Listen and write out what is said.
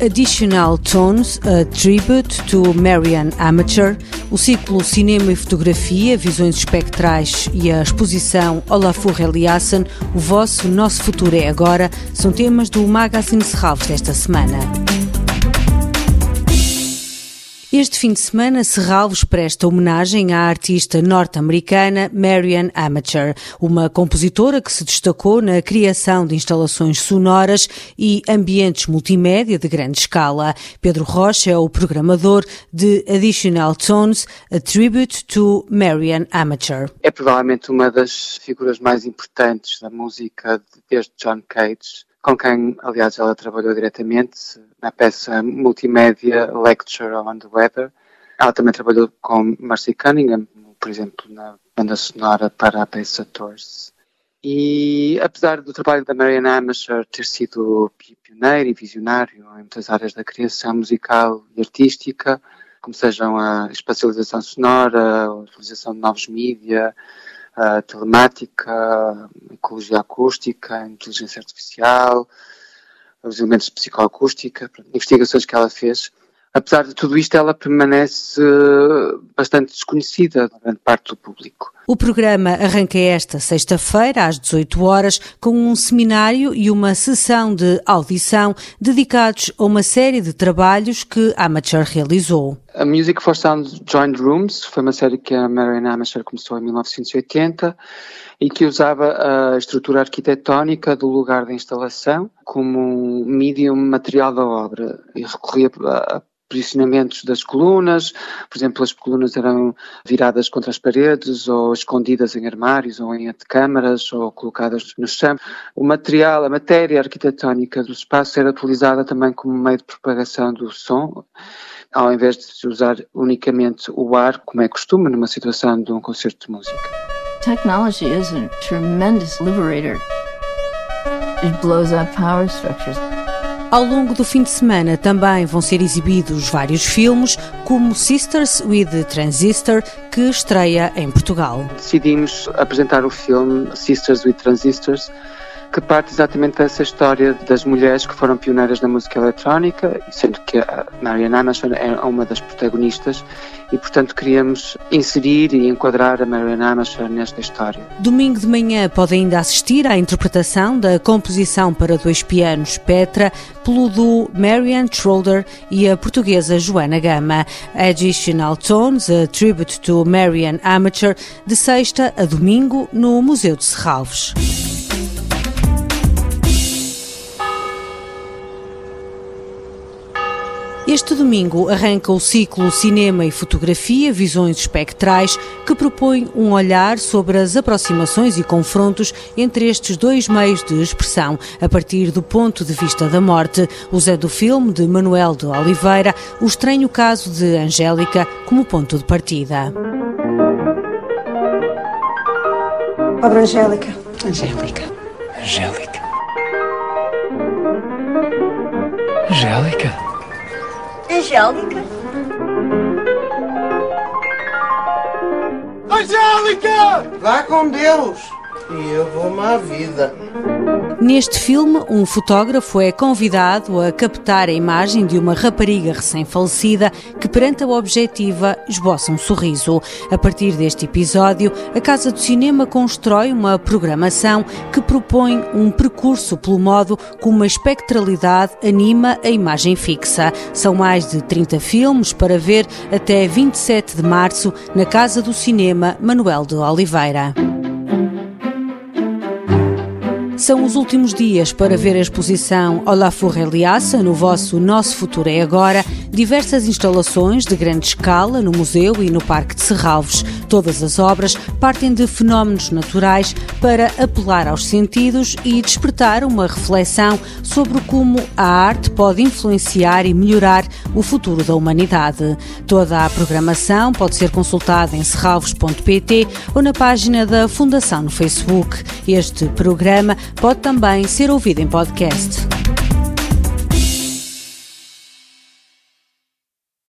Additional Tones, a Tribute to Marian Amateur, o ciclo Cinema e Fotografia, Visões Espectrais e a exposição Olafur Eliasson, O Vosso, Nosso Futuro é Agora, são temas do Magazine Serralves desta semana. Este fim de semana, Serralves presta homenagem à artista norte-americana Marian Amateur, uma compositora que se destacou na criação de instalações sonoras e ambientes multimédia de grande escala. Pedro Rocha é o programador de Additional Tones, a tribute to Marian Amateur. É provavelmente uma das figuras mais importantes da música desde John Cage com quem, aliás, ela trabalhou diretamente na peça multimédia Lecture on the Weather. Ela também trabalhou com Marcy Cunningham, por exemplo, na banda sonora para a peça Tours. E apesar do trabalho da Marianne Amacher ter sido pioneiro e visionário em muitas áreas da criação musical e artística, como sejam a espacialização sonora, a utilização de novos mídias, a telemática, ecologia acústica, inteligência artificial, os elementos de psicoacústica, investigações que ela fez. Apesar de tudo isto, ela permanece bastante desconhecida da grande parte do público. O programa arranca esta sexta-feira, às 18 horas, com um seminário e uma sessão de audição dedicados a uma série de trabalhos que a Amateur realizou. A Music for Sound Joined Rooms foi uma série que a Marianne Amateur começou em 1980 e que usava a estrutura arquitetónica do lugar da instalação como um medium material da obra e recorria a posicionamentos das colunas, por exemplo, as colunas eram viradas contra as paredes ou escondidas em armários ou em antecâmaras ou colocadas no chão. O material, a matéria arquitetónica do espaço era utilizada também como meio de propagação do som, ao invés de usar unicamente o ar, como é costume numa situação de um concerto de música. Technology is a tremendous liberator. It blows up power structures. Ao longo do fim de semana também vão ser exibidos vários filmes, como Sisters with Transistor, que estreia em Portugal. Decidimos apresentar o filme Sisters with Transistors, que parte exatamente dessa história das mulheres que foram pioneiras na música eletrónica, sendo que a Marianne Amason é uma das protagonistas e, portanto, queríamos inserir e enquadrar a Marianne Amason nesta história. Domingo de manhã pode ainda assistir à interpretação da composição para dois pianos Petra pelo duo Marian Schroeder e a portuguesa Joana Gama. Additional Tones, a tribute to Marian Amateur, de sexta a domingo no Museu de Serralves. Este domingo arranca o ciclo Cinema e Fotografia Visões Espectrais, que propõe um olhar sobre as aproximações e confrontos entre estes dois meios de expressão, a partir do ponto de vista da morte, usando o filme de Manuel de Oliveira, O Estranho Caso de Angélica, como ponto de partida. Pobre Angélica. Angélica. Angélica. Angélica. Angélica? Angélica! Vá com Deus! E eu vou-me à vida. Neste filme, um fotógrafo é convidado a captar a imagem de uma rapariga recém-falecida que, perante a objetiva, esboça um sorriso. A partir deste episódio, a Casa do Cinema constrói uma programação que propõe um percurso pelo modo como a espectralidade anima a imagem fixa. São mais de 30 filmes para ver até 27 de março na Casa do Cinema Manuel de Oliveira. São os últimos dias para ver a exposição Olafur Eliassa no vosso Nosso Futuro é Agora, diversas instalações de grande escala no museu e no Parque de Serralves. Todas as obras partem de fenómenos naturais para apelar aos sentidos e despertar uma reflexão sobre como a arte pode influenciar e melhorar o futuro da humanidade. Toda a programação pode ser consultada em serralves.pt ou na página da Fundação no Facebook. Este programa pode também ser ouvido em podcast.